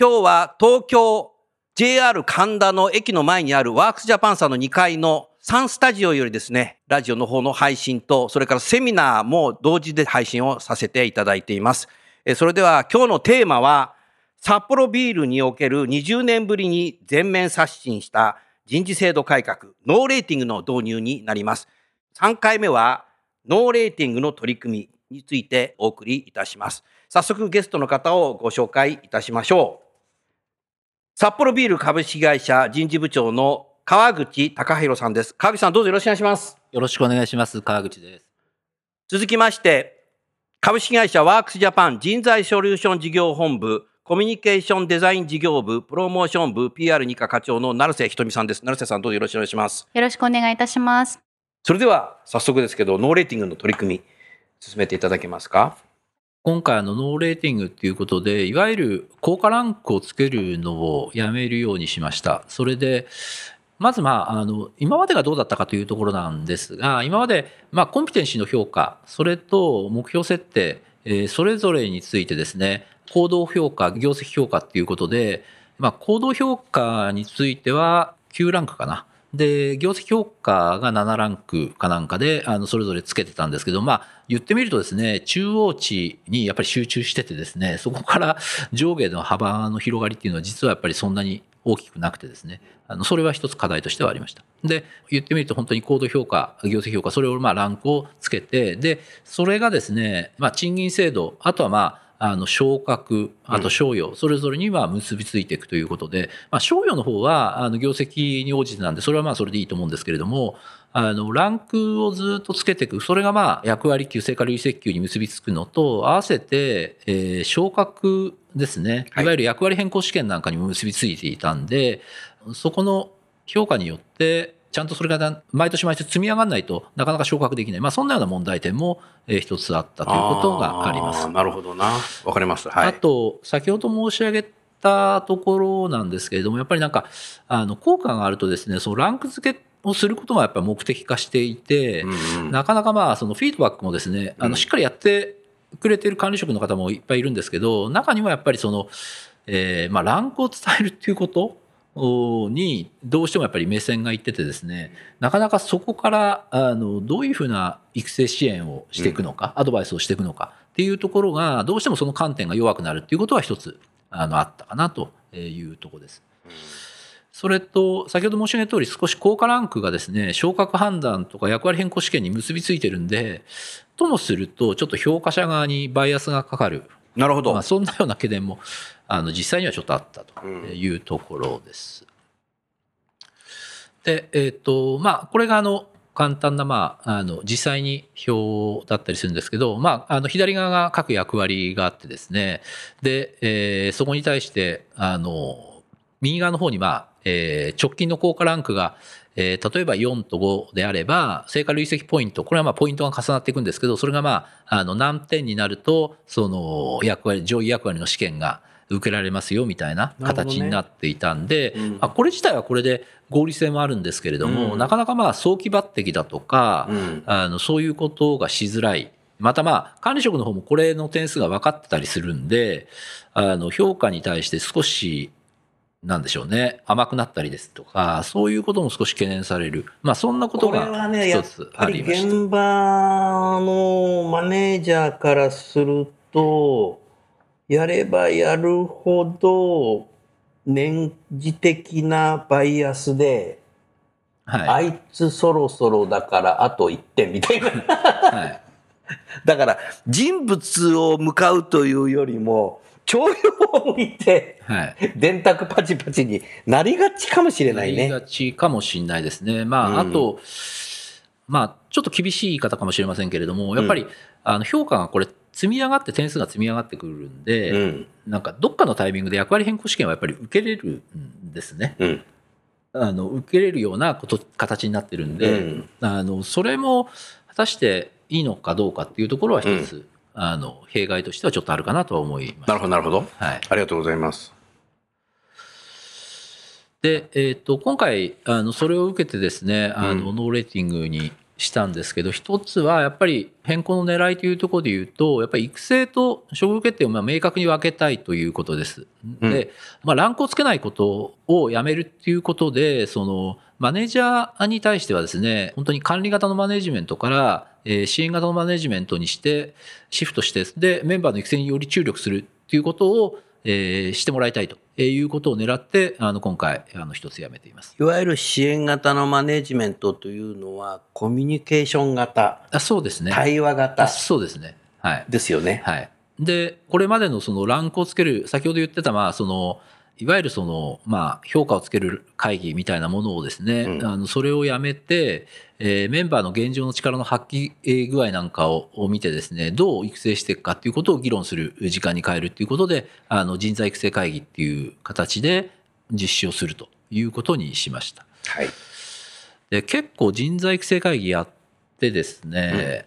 今日は東京 JR 神田の駅の前にあるワークスジャパンさんの2階の3スタジオよりですね、ラジオの方の配信と、それからセミナーも同時で配信をさせていただいています。えそれでは今日のテーマは、札幌ビールにおける20年ぶりに全面刷新した人事制度改革、ノーレーティングの導入になります。3回目は、ノーレーティングの取り組みについてお送りいたします。早速ゲストの方をご紹介いたしましょう。札幌ビール株式会社人事部長の川口隆弘さんです。川口さんどうぞよろしくお願いします。よろしくお願いします。川口です。続きまして、株式会社ワークスジャパン人材ソリューション事業本部コミュニケーションデザイン事業部プロモーション部 PR2 課課長の成瀬ひとみさんです。成瀬さんどうぞよろしくお願いします。よろしくお願いいたします。それでは早速ですけど、ノーレーティングの取り組み進めていただけますか？今回あのノーレーティングっていうことで、いわゆる考課ランクをつけるのをやめるようにしました。それで、まずまあ、あの、今までがどうだったかというところなんですが、今まで、まあ、コンピテンシーの評価、それと目標設定、それぞれについてですね、行動評価、業績評価っていうことで、まあ、行動評価については9ランクかな。で、業績評価が7ランクかなんかで、あの、それぞれつけてたんですけど、まあ、言ってみるとですね、中央値にやっぱり集中しててですね、そこから上下の幅の広がりっていうのは実はやっぱりそんなに大きくなくてですね、あの、それは一つ課題としてはありました。で、言ってみると本当に行動評価、業績評価、それをまあランクをつけて、で、それがですね、まあ賃金制度、あとはまあ、あの昇格、あと賞与、それぞれには結びついていくということで、まあ、賞与の方はあの業績に応じてなんで、それはまあそれでいいと思うんですけれども、あのランクをずっとつけていく、それがまあ役割給、成果累積給に結びつくのと、合わせて、えー昇格ですね、はい。いわゆる役割変更試験なんかにも結びついていたんで、そこの評価によって、ちゃんとそれが毎年毎年積み上がらないとなかなか昇格できない。まあそんなような問題点もえー一つあったということがありますー。なるほどな。わかります。はい。あと、先ほど申し上げたところなんですけれども、やっぱりなんか、あの、効果があるとですね、そのランク付けをすることがやっぱり目的化していて、うんうんなかなかまあ、そのフィードバックもですね、あうんの、しっかりやってくれてる管理職の方もいっぱいいるんですけど、中にはやっぱりその、えーまあ、ランクを伝えるっていうことおにどうしてもやっぱり目線がいっててですねなかなかそこからあのどういうふうな育成支援をしていくのか、アドバイスをしていくのかっていうところがどうしてもその観点が弱くなるっていうことは一つあのあったかなというところです。それと、先ほど申し上げた通り、少し高価ランクがですね、昇格判断とか役割変更試験に結びついてるんで、ともすると、ちょっと評価者側にバイアスがかかる。なるほど。まあ、そんなような懸念も、あの、実際にはちょっとあったというところです。で、えっ、と、まあ、これがあの、簡単な、まあ、あの、実際に表だったりするんですけど、まあ、あの、左側が各役割があってですね、で、えーそこに対して、あの、右側の方に、まあ、えー直近の効果ランクが、えー例えば4と5であれば、成果累積ポイント、これはまあポイントが重なっていくんですけど、それがまあ、あの、何点になると、その役割、上位役割の試験が受けられますよ、みたいな形になっていたんで、うんあこれ自体はこれで合理性もあるんですけれども、うんなかなかまあ、早期抜擢だとか、うんあの、そういうことがしづらい。またまあ、管理職の方もこれの点数が分かってたりするんで、あの、評価に対して少し、なんでしょうね、甘くなったりですとか、そういうことも少し懸念される。まあ、そんなことが一つありました。現場のマネージャーからすると、やればやるほど、年次的なバイアスで、はい。あいつそろそろだからあと1点みたいな。はい。だから人物を向かうというよりも、徴用を見て、はい。電卓パチパチになりがちかもしれないね。なりがちかもしれないですね。まあ、うんあと、まあ、ちょっと厳しい言い方かもしれませんけれども、やっぱり、あの評価がこれ、積み上がって点数が積み上がってくるんで、うん。なんかどっかのタイミングで役割変更試験はやっぱり受けれるんですね。うん。あの受けれるようなこと形になってるんで、うんあのそれも果たしていいのかどうかっていうところは一つ、あの弊害としてはちょっとあるかなとは思います。なるほど、なるほど。はい、ありがとうございます。で、えー、と今回あのそれを受けてですねあの、うんノーレーティングにしたんですけど一つはやっぱり変更の狙いというところで言うとやっぱり育成と処遇決定をまあ明確に分けたいということです。うんで、まあ、ランクをつけないことをやめるっていうことでそのマネージャーに対してはですね本当に管理型のマネジメントから、えー支援型のマネジメントにしてシフトしてでメンバーの育成により注力するっていうことを、えーしてもらいたいということを狙ってあの今回あの一つやめています。いわゆる支援型のマネジメントというのは、コミュニケーション型、あそうですね。対話あ型そうですね。はい。ですよね。はい。で、これまでのそのランクをつける、先ほど言ってた、まあ、その、いわゆるその、まあ、評価をつける会議みたいなものをですね、うんあのそれをやめて、えーメンバーの現状の力の発揮えー具合なんかをを見てですね、どう育成していくかっていうことを議論する時間に変えるっていうことで、あの人材育成会議っていう形で実施をするということにしました。はい。で結構人材育成会議やってですね、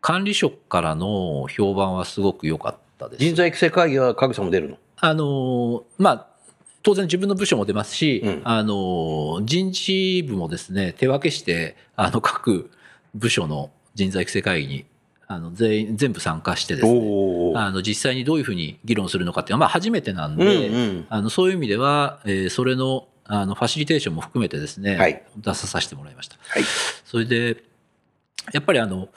管理職からの評判はすごく良かったです。人材育成会議は、影さんも出るの？あのまあ当然自分の部署も出ますし、うんあの人事部もですね手分けしてあの各部署の人材育成会議にあの全員全部参加してですねあの実際にどういうふうに議論するのかっていうのは、まあ、初めてなんうんで、うん。あのそういう意味では、えーそれのあのファシリテーションも含めてですね、はい出ささせてもらいました。はい。それで、やっぱりあの、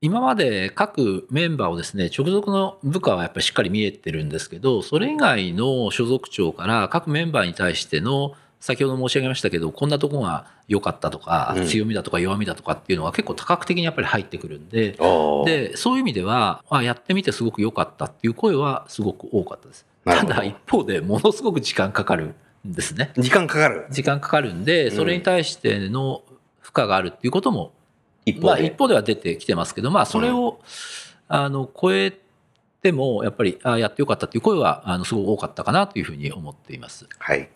今まで各メンバーをですね、直属の部下はやっぱりしっかり見えてるんですけど、それ以外の所属長から各メンバーに対しての、先ほど申し上げましたけど、こんなとこが良かったとか、うん強みだとか弱みだとかっていうのが結構多角的にやっぱり入ってくるんで、おーで、そういう意味では、あやってみてすごく良かったっていう声はすごく多かったです。ただ一方でものすごく時間かかるんですね。時間かかる。時間かかるんで、んそれに対しての負荷があるっていうことも、まあ一方で。一方では出てきてますけど、まあそれを、あの、超えても、やっぱり、あやってよかったっていう声は、あの、すごく多かったかなというふうに思っています。はい。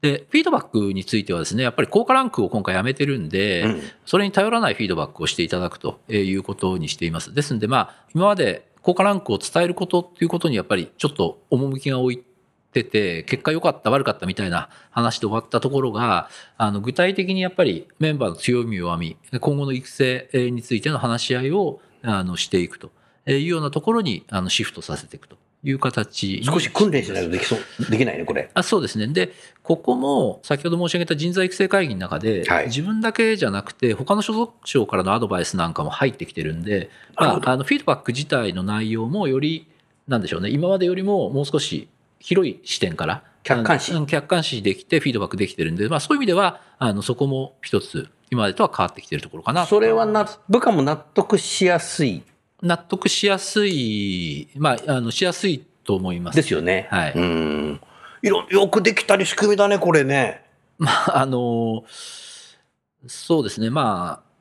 で、フィードバックについてはですね、やっぱり高価ランクを今回やめてるんで、うんそれに頼らないフィードバックをしていただくということにしています。ですんで、まあ、今まで高価ランクを伝えることっていうことにやっぱりちょっと趣が置いてて、結果良かった悪かったみたいな話で終わったところが、あの具体的にやっぱりメンバーの強み弱み、今後の育成についての話し合いをあのしていくというようなところにあのシフトさせていくという形に少し訓練しないとできそう、できないね、これ。あそうですね。で、ここも先ほど申し上げた人材育成会議の中で、はい自分だけじゃなくて、他の所属省からのアドバイスなんかも入ってきてるんで、まあ、あのフィードバック自体の内容もより、なんでしょうね、今までよりももう少し広い視点から、客観視客観視できて、フィードバックできてるんで、まあ、そういう意味では、あのそこも一つ、今までとは変わってきてるところかなそれはな、部下も納得しやすい納得しやすい、まあ、あのしやすいと思います。ですよね。はいうん。いろ、よくできたり仕組みだね、これね。まあ、あの、そうですね、まあ、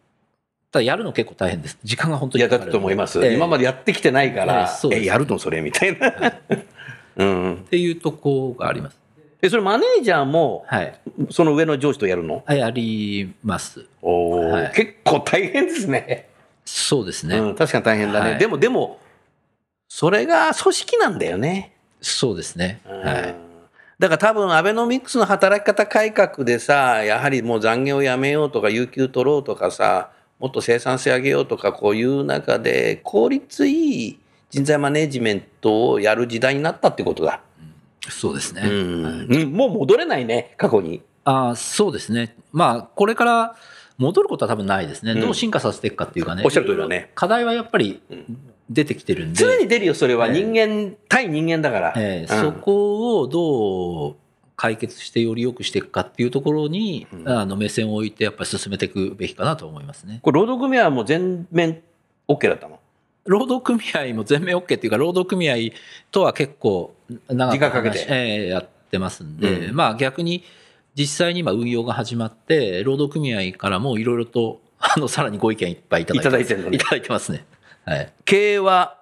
ただやるの結構大変です。時間が本当いや、にかかるだと思います。ええ今までやってきてないかえらえ、そうですえ、やるのそれみたいな。うん。っていうとこがあります。え、それマネージャーも、はい。その上の上司とやるの？あやります。おーはい結構大変ですね。そうですね。うん、確かに大変だね。はいでも、でも、それが組織なんだよね。そうですね。はい。だから多分アベノミクスの働き方改革でさ、やはりもう残業やめようとか、有給取ろうとかさ、もっと生産性上げようとか、こういう中で、効率いい人材マネジメントをやる時代になったってことだ。そうですね。うんもう戻れないね、過去に。あそうですね。まあ、これから戻ることは多分ないですね。うんどう進化させていくかっていうかね。おっしゃる通りだね課題はやっぱり出てきてるんで。常に出るよ、それは。ええ人間、対人間だから。えーうんそこをどう解決してより良くしていくかっていうところに、うんあの目線を置いてやっぱり進めていくべきかなと思いますね。これ、労働組合はもう全面 OK だったの？労働組合も全面 OK っていうか労働組合とは結構長く時間かけて。話ええやってますんで、うん。まあ逆に実際に今運用が始まって労働組合からもいろいろと あのさらにご意見いっぱいいただいていただいてるのね。いただいてますね。はい。経営は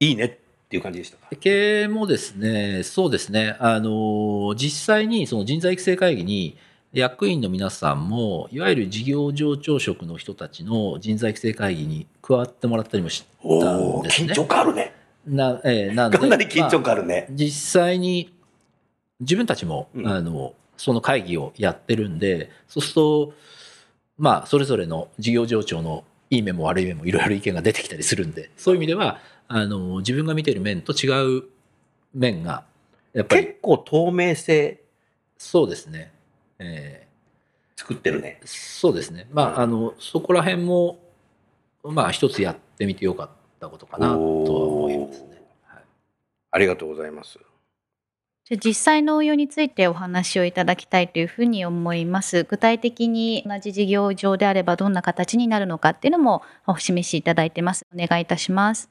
いいねっていう感じでしたか？経営もですね、そうですね、あの実際にその人材育成会議に役員の皆さんも、いわゆる事業上長職の人たちの人材育成会議に加わってもらったりもしたんですね。感あるね。なえーなんでかなり緊張まあ感あるね。実際に自分たちも、うんあのその会議をやってるんで、そうすると、まあ、それぞれの事業上長のいい面も悪い面もいろいろ意見が出てきたりするんで、そういう意味では、あの自分が見てる面と違う面が、やっぱり結構透明性そうですね。え作ってるねー。そうですね。まあ、あの、そこら辺も、まあ、一つやってみてよかったことかなとは思いますね。はいありがとうございます。じゃあ実際の応用についてお話をいただきたいというふうに思います。具体的に同じ事業上であればどんな形になるのかっていうのもお示しいただいてます。お願いいたします。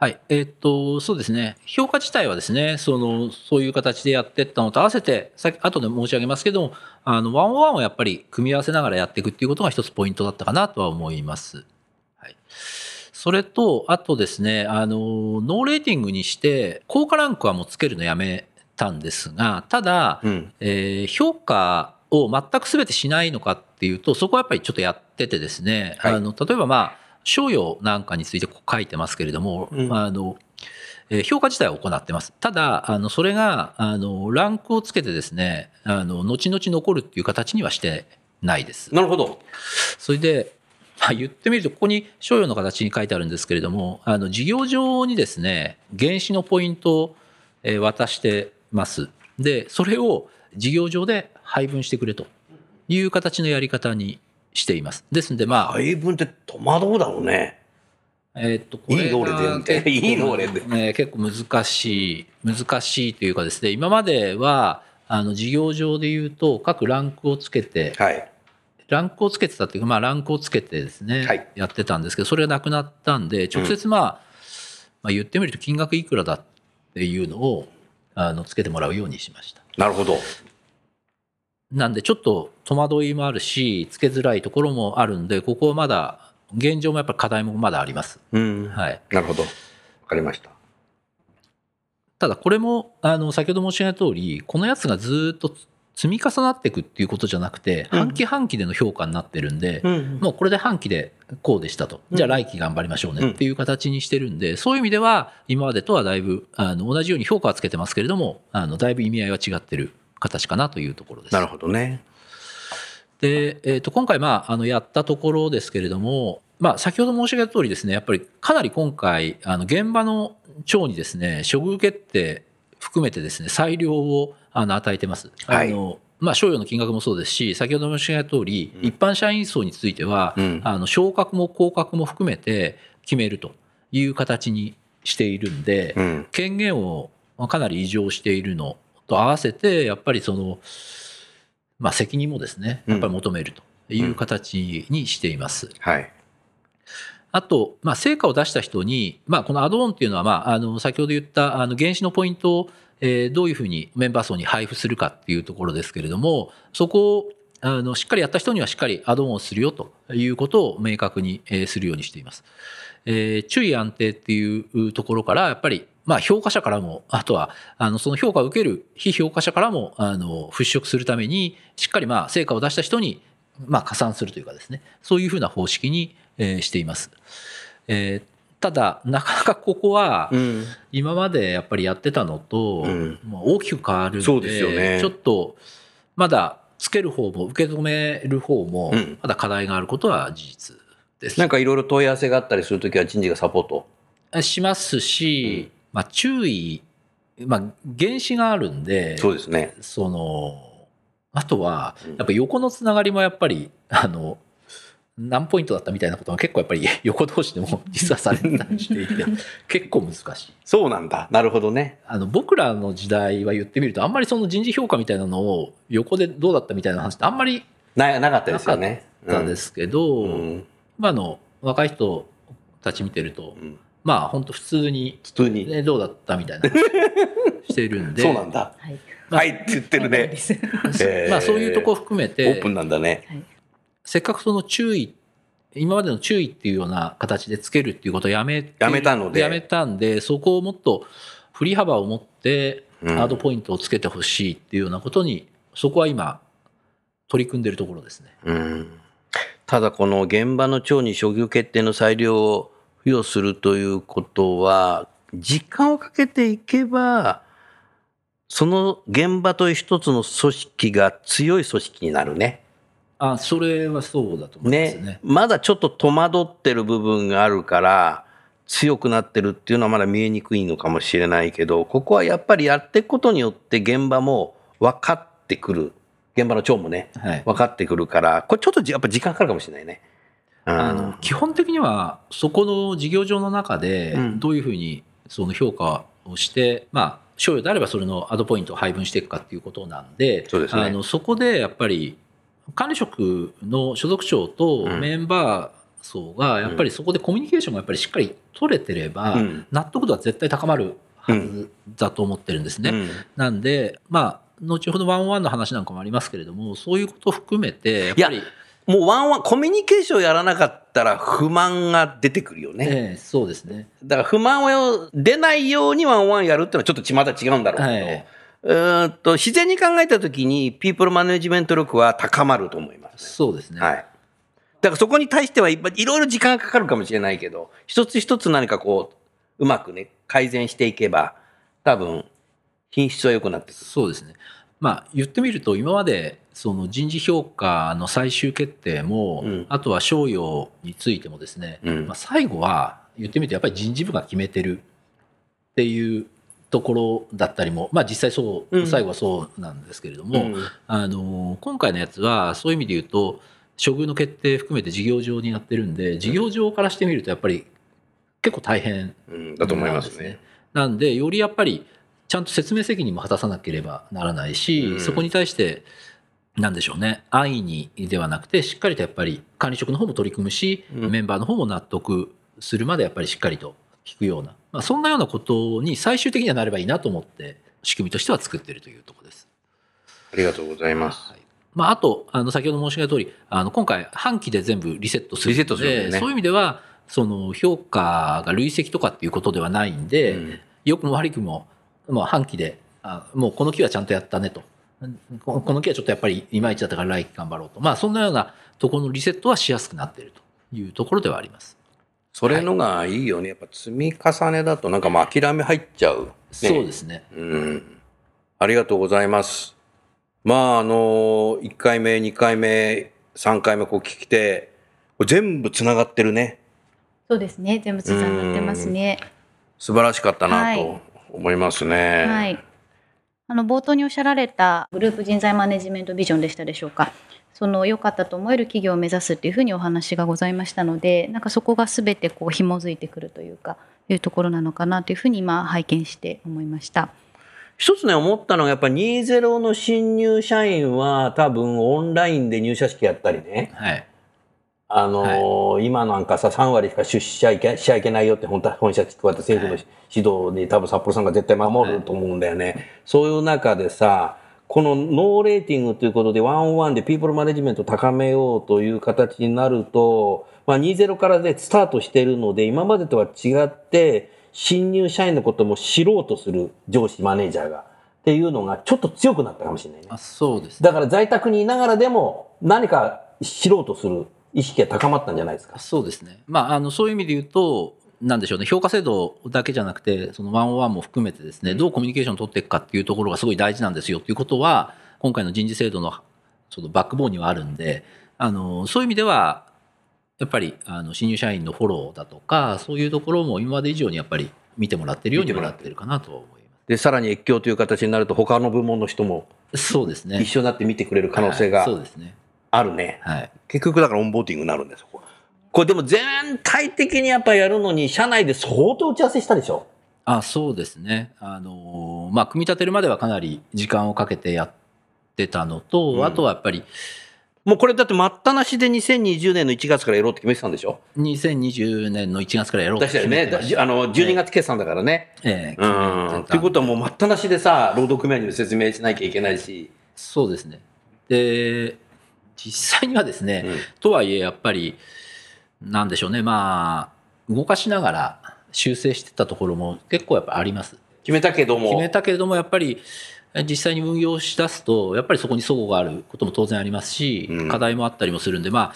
はい。えーっと、そうですね。評価自体はですね、その、そういう形でやっていったのと合わせて、さっき、後で申し上げますけども、あの、ワンオンワンをやっぱり組み合わせながらやっていくっていうことが一つポイントだったかなとは思います。はい。それと、あとですね、あの、ノーレーティングにして、高価ランクはもうつけるのやめたんですが、ただ、うん。えー評価を全く全てしないのかっていうと、そこはやっぱりちょっとやっててですね、はいあの例えばまあ、賞与なんかについて書いてますけれども、うんあのえー評価自体は行ってます。ただ、あのそれがあのランクをつけてですね、あの後々残るっていう形にはしてないです。なるほど。それで、まあ言ってみると、ここに賞与の形に書いてあるんですけれども、あの事業上にですね、原資のポイントをえー渡してます。で、それを事業上で配分してくれという形のやり方にしています。ですので、まあ、配分って戸惑うだろうね。えーっと、これがいいの俺でみたいいいの俺でえー結構難しい、難しいというかですね、今までは、あの事業上で言うと、各ランクをつけて、はい。ランクをつけてたっていうか、まあ、ランクをつけてですね、はいやってたんですけど、それがなくなったんで、直接まあ、まあ、言ってみると金額いくらだっていうのを、あの、つけてもらうようにしました。なるほど。なんで、ちょっと戸惑いもあるし、つけづらいところもあるんで、ここはまだ、現状もやっぱり課題もまだあります。うんはい。なるほど。わかりました。ただ、これも、あの、先ほど申し上げた通り、このやつがずっと積み重なっていくっていうことじゃなくて、うん半期半期での評価になってるんで、んもうこれで半期でこうでしたと。じゃあ来期頑張りましょうねっていう形にしてるんで、そういう意味では今までとはだいぶあの同じように評価はつけてますけれども、あのだいぶ意味合いは違ってる形かなというところです。なるほどね。で、えー、と今回、まあ、あのやったところですけれども、まあ、先ほど申し上げた通りですね、やっぱりかなり今回、あの現場の長にですね、処遇決定含めてですね、裁量をあの与えてます。はいあのまあ、賞与の金額もそうですし、先ほど申し上げた通り、うん一般社員層については、うんあの昇格も降格も含めて決めるという形にしているんで、うん。権限をかなり異常しているのと合わせて、やっぱりその、まあ、責任もですね、やっぱり求めるという形にしています。はい。あと、まあ、成果を出した人に、まあ、このアドオンっていうのは、まあ、あの、先ほど言った、あの、原資のポイントを、えーどういうふうにメンバー層に配布するかっていうところですけれども、そこを、あの、しっかりやった人にはしっかりアドオンをするよということを明確にえーするようにしています。えー注意安定っていうところから、やっぱり、まあ、評価者からも、あとは、あの、その評価を受ける非評価者からも、あの、払拭するために、しっかり、まあ、成果を出した人に、まあ、加算するというかですね、そういうふうな方式に、えーしています。えーただ、なかなかここは、うん。今までやっぱりやってたのと、うんまあ大きく変わるんで、そうですよねちょっと、まだつける方も、受け止める方もうん、まだ課題があることは事実です。なんかいろいろ問い合わせがあったりするときは人事がサポート？しますし、まあ、注意、まあ、原資があるんで、そうですね。その、あとはうん、やっぱ横のつながりもやっぱり、あの、何ポイントだったみたいなことが結構やっぱり 横同士でも実はされてたりしていて 結構難しい。そうなんだ。なるほどね。あの僕らの時代は言ってみるとあんまりその人事評価みたいなのを横でどうだったみたいな話ってあんまりななかったですよね。なかったですけど、うんまああの若い人たち見てると、うんまあ本当普通に、普通に。ね、どうだったみたいな話 してるんでそうなんだ。はい。はいって言ってるね。まあそういうとこ含めオてープンなんだね。せっかくその注意今までの注意っていうような形でつけるっていうことをやめてやめたのでやめたんでそこをもっと振り幅を持ってうんハードポイントをつけてほしいっていうようなことに、そこは今取り組んでるところですね。うんただこの現場の長に処遇決定の裁量を付与するということは時間をかけていけばその現場という一つの組織が強い組織になるね。あそれはそうだと思いますね。ねまだちょっと戸惑ってる部分があるから強くなってるっていうのはまだ見えにくいのかもしれないけどここはやっぱりやっていくことによって現場も分かってくる現場の長もねはい分かってくるからこれちょっとじやっぱ時間かかるかもしれないね。うんあの基本的にはそこの事業上の中でうん。どういうふうにその評価をして、まあ賞与であればそれのアドポイントを配分していくかっていうことなんでそね。あのそこでやっぱり管理職の所属長とうん。メンバー層がやっぱりそこでコミュニケーションがやっぱりしっかり取れてればうん。納得度は絶対高まるはずだと思ってるんですね。うん。なんでまあ後ほどワンオンワンの話なんかもありますけれどもそういうことを含めてやっぱりもうワンワンコミュニケーションやらなかったら不満が出てくるよね。ええそうですね。だから不満を出ないようにワンワンやるっていうのはちょっとまた違うんだろうけど、はい、うーんと自然に考えたときにピープルマネジメント力は高まると思います、そうですね。ね。はい。だからそこに対してはいっぱいいろいろ時間がかかるかもしれないけど、一つ一つ何かこう、うまくね、改善していけば、多分、品質は良くなってくる。そうですね。まあ言ってみると今までその人事評価の最終決定も、うん。あとは賞与についてもですね、うん。まあ、最後は言ってみるとやっぱり人事部が決めてるっていうところだったりも、まあ実際そう、うん。最後はそうなんですけれども、うん。あの今回のやつはそういう意味で言うと処遇の決定含めて事業上になってるんで事業上からしてみるとやっぱり結構大変うん、だと思いますね。なんでよりやっぱりちゃんと説明責任も果たさなければならないし、うん。そこに対してなんでしょうね。安易にではなくてしっかりとやっぱり管理職の方も取り組むし、うん。メンバーの方も納得するまでやっぱりしっかりと聞くような、まあ、そんなようなことに最終的にはなればいいなと思って仕組みとしては作っているというところです。ありがとうございます。はい。まあ、あとあの先ほど申し上げた通りあの今回半期で全部リセットするのでリセットするね。そういう意味ではその評価が累積とかっていうことではないんで、うん。良くも悪くも、もう半期で、あもうこの期はちゃんとやったねと。ここの期はちょっとやっぱりいまいちだったから来期頑張ろうと。まあそんなようなところのリセットはしやすくなっているというところではあります。それのがいいよね。やっぱ積み重ねだとなんかもう諦め入っちゃう、ね。そうですね。うん。ありがとうございます。まあ、あの、1回目、2回目、3回目こう聞きて、全部つながってるね。そうですね。全部つながってますね。素晴らしかったなはいと思いますね。はい。あの冒頭におっしゃられたグループ人材マネジメントビジョンでしたでしょうか。その良かったと思える企業を目指すっていうふうにお話がございましたので、なんかそこがすべてこう紐づいてくるというかいうところなのかなというふうに今拝見して思いました。一つね、思ったのが、やっぱ20の新入社員は多分オンラインで入社式やったりね。はい。あのー今なんかさ、3割しか出社いけしちゃいけないよって本当は本社聞こえた政府の指導に多分札幌さんが絶対守ると思うんだよね。そういう中でさ、このノーレーティングということでワンオンワンでピープルマネジメントを高めようという形になると、まあ、20からでスタートしているので、今までとは違って、新入社員のことも知ろうとする上司、マネージャーが。っていうのがちょっと強くなったかもしれないね。あそうですね。だから在宅にいながらでも何か知ろうとする意識が高まったんじゃないですか？そうですね。まあ、あの、そういう意味で言うと、なんでしょうね、評価制度だけじゃなくて、そのワンオンワンも含めてですね、どうコミュニケーションを取っていくかっていうところがすごい大事なんですよっていうことは、今回の人事制度のそのバックボーンにはあるんで、あの、そういう意味では、やっぱり、あの、新入社員のフォローだとか、そういうところも今まで以上にやっぱり見てもらってるようにもなってるかなと思いまで、さらに越境という形になると他の部門の人もす。そうですね。一緒になって見てくれる可能性がはいそうですね。あるね。はい。結局だからオンボーティングになるんですよ。これでも全体的にやっぱやるのに、社内で相当打ち合わせしたでしょ？あそうですね。あのーまあ、組み立てるまではかなり時間をかけてやってたのと、うんあとはやっぱりもうこれだって待ったなしで2020年の1月からやろうって決めてたんでしょ？2020年の1月からやろうと出したよね。決めてましただあの、12月決算だからね。ええ決うん。めてたっていうことはもう待ったなしでさ、労働組合にも説明しなきゃいけないし。そうですね。で、実際にはですね、うんとはいえやっぱり、なんでしょうね、まあ、動かしながら修正してたところも結構やっぱあります。決めたけども。決めたけれども、やっぱり実際に運用しだすと、やっぱりそこに齟齬があることも当然ありますし、うん課題もあったりもするんで、まあ、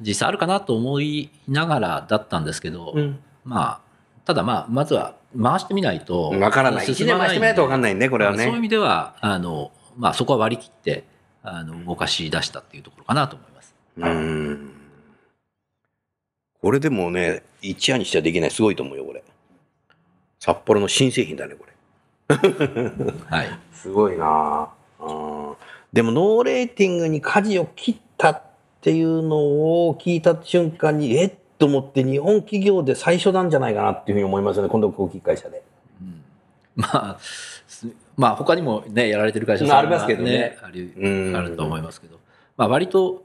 実際あるかなと思いながらだったんですけど、うん。まあ、ただまあ、まずは回してみないと。わからない。1進ま年回してみないとわかんいないね、これはね。そういう意味では、あの、まあ、そこは割り切って、あの、動かし出したっていうところかなと思います。うん。これでもね、一夜にしてはできない。すごいと思うよ、これ。札幌の新製品だね、これ。はい。すごいなうんでもノーレーティングに舵を切ったっていうのを聞いた瞬間にえっと思って日本企業で最初なんじゃないかなっていうふうに思いますよね今度航空機会社で。まあ、すまあ、他にもね、やられてる会社まあありますけどね。ありうん。あると思いますけど、まあ、割と、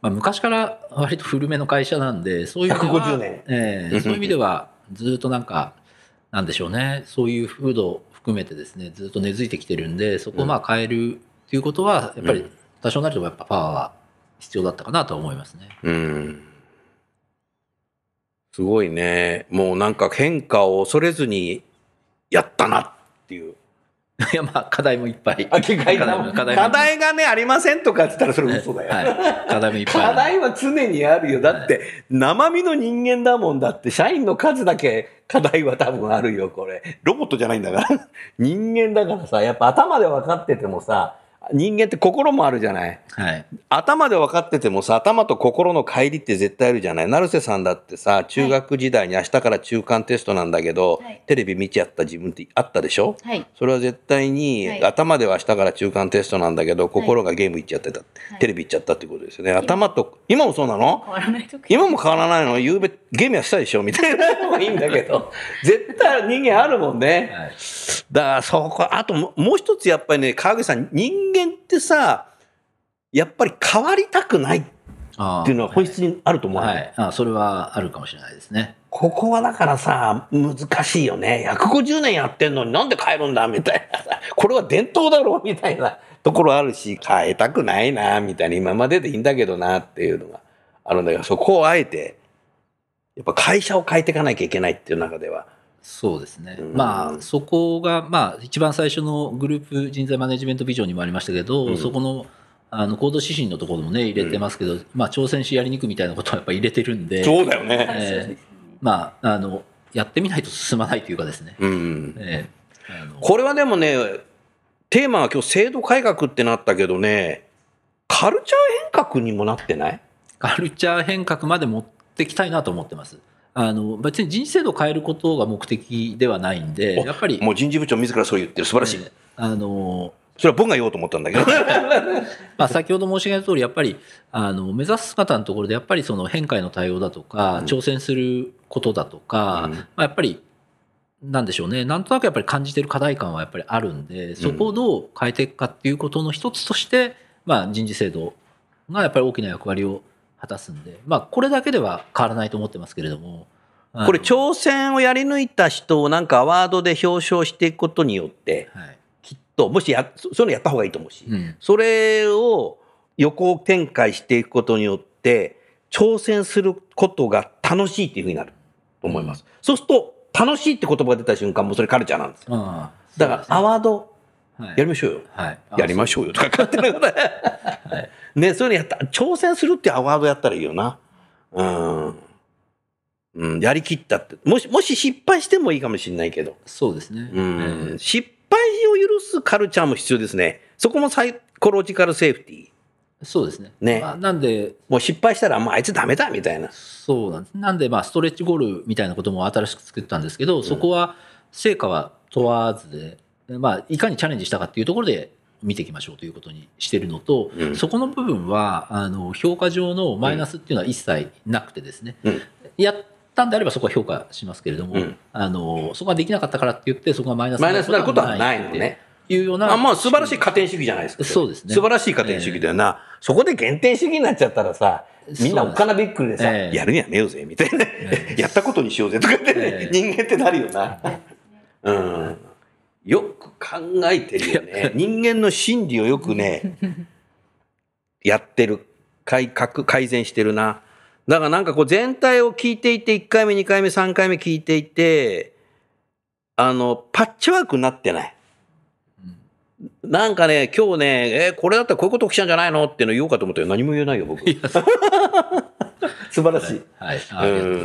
まあ、昔から割と古めの会社なんで、そういう意味では150年。ええそういう意味では、ずっとなんか、なんでしょうね、そういう風土を含めてですね、ずっと根付いてきてるんで、そこをまあ変えるっていうことは、やっぱり多少なりともやっぱパワーは必要だったかなとは思いますね。うん。すごいね。もうなんか変化を恐れずにやったなっていう。いや、まあ、課題もいっぱい。あ課題がねありませんとかって言ったらそれ嘘だよ。はい。課題もいっぱいあ課る。題は常にあるよ。だって、生身の人間だもんだって、社員の数だけ課題は多分あるよ、これ。ロボットじゃないんだから。人間だからさ、やっぱ頭で分かっててもさ、人間って心もあるじゃない。はい。頭で分かっててもさ、頭と心の乖離って絶対あるじゃない。成瀬さんだってさ、中学時代に明日から中間テストなんだけど、はいテレビ見ちゃった自分ってあったでしょ？はい。それは絶対に、はい頭では明日から中間テストなんだけど、心がゲーム行っちゃってた、いテレビ行っちゃったってことですよね。頭と、今もそうなの？変わらないと今も変わらないの？夕べゲームやしたでしょ？みたいなのもいいんだけど、絶対人間あるもんね。はい。だからそこ、あとももう一つやっぱりね、川口さん、人間ってさ、やっぱり変わりたくないっていうのは本質にあると思うの、はい。あそれはあるかもしれないですね。ここはだからさ、難しいよね。150年やってんのになんで変えるんだみたいなさ。これは伝統だろうみたいな ところあるし、変えたくないな、みたいな。今まででいいんだけどな、っていうのがあるんだけど、そこをあえて、やっぱ会社を変えていかなきゃいけないっていう中では。そうですね。うんまあ、そこが、まあ、一番最初のグループ人材マネジメントビジョンにもありましたけど、うんそこの、あの、行動指針のところもね、入れてますけど、まあ、挑戦しやりにくみたいなことはやっぱり 入れてるんで、そうだよね。えー まあ、あの、やってみないと進まないというかですね。うん。えーこれはでもね、テーマは今日制度改革ってなったけどね、カルチャー変革にもなってない？カルチャー変革まで持ってきたいなと思ってます。あの、別に人事制度を変えることが目的ではないんで、やっぱり、もう人事部長自らそう言ってる。素晴らしい。えーあの、それは僕が言おうと思ったんだけど。まあ、先ほど申し上げた通り、やっぱりあの目指す姿のところで、やっぱりその変化への対応だとか、うん挑戦することだとか、うんまあ、やっぱり、なんでしょうね、なんとなくやっぱり感じてる課題感はやっぱりあるんで、そこをどう変えていくかっていうことの一つとして、まあ、人事制度がやっぱり大きな役割を果たすんで、まあ、これだけでは変わらないと思ってますけれども、これ挑戦をやり抜いた人をなんかアワードで表彰していくことによってはい。きっともしやそそういうのやった方がいいと思うし、うん。それを横展開していくことによって挑戦することが楽しいっていうふうになると思います、そうすると楽しいって言葉が出た瞬間もうそれカルチャーなんですよ。ああだからアワードはい。やりましょうよ、はい、やりましょうよとか勝手なことはいね、そういうのやった、挑戦するってアワードやったらいいよな。うん。うん、やりきったって。もし、もし失敗してもいいかもしれないけど。そうですね。うん。ええ失敗を許すカルチャーも必要ですね。そこもサイコロジカルセーフティー。そうですね。ねまあ、なんで、もう失敗したら、もうあいつダメだみたいな。そうなんです。なんで、まあ、ストレッチゴールみたいなことも新しく作ったんですけど、そこは成果は問わずで、まあ、いかにチャレンジしたかっていうところで見ていきましょうということにしてるのと、うんそこの部分はあの評価上のマイナスっていうのは一切なくてですね、うんやったんであればそこは評価しますけれども、うんあのそこができなかったからって言ってそこがマイナスマイナスになることはないのね。いうようなあまあ素晴らしい加点主義じゃないですか。そうですね素晴らしい加点主義だよな。そこで減点主義になっちゃったらさ、みんなおっかなびっくりでさ、ええやるにやめようぜ、みたいな。え やったことにしようぜとかって、ええ人間ってなるよな。うん。よく考えてるよね。人間の心理をよくね、やってる。改革、改善してるな。だからなんかこう全体を聞いていて、1回目、2回目、3回目聞いていて、あの、パッチワークになってない。なんかね、今日ね、えーこれだったらこういうこと起きちゃうんじゃないのっていうの言おうかと思ったよ。何も言えないよ、僕。素晴らしい。はい、い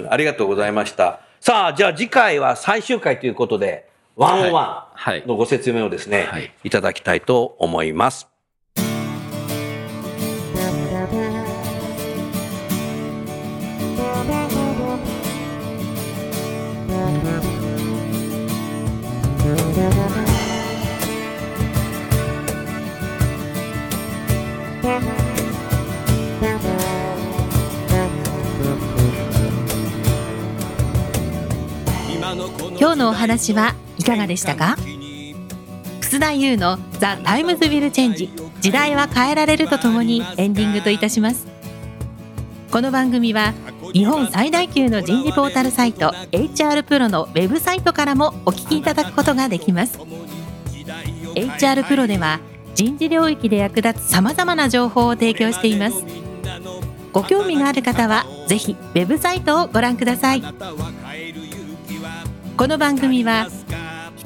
ありがとうございました。さあ、じゃあ次回は最終回ということで、ワンオンワはい。ンのご説明をですね、はい。いただきたいと思います。今日のお話はいかがでしたか？楠田祐の「The Times Will Change 時代は変えられる」とともにエンディングといたします。この番組は日本最大級の人事ポータルサイト HR プロのウェブサイトからもお聞きいただくことができます。HR プロでは人事領域で役立つさまざまな情報を提供しています。ご興味がある方はぜひウェブサイトをご覧ください。この番組は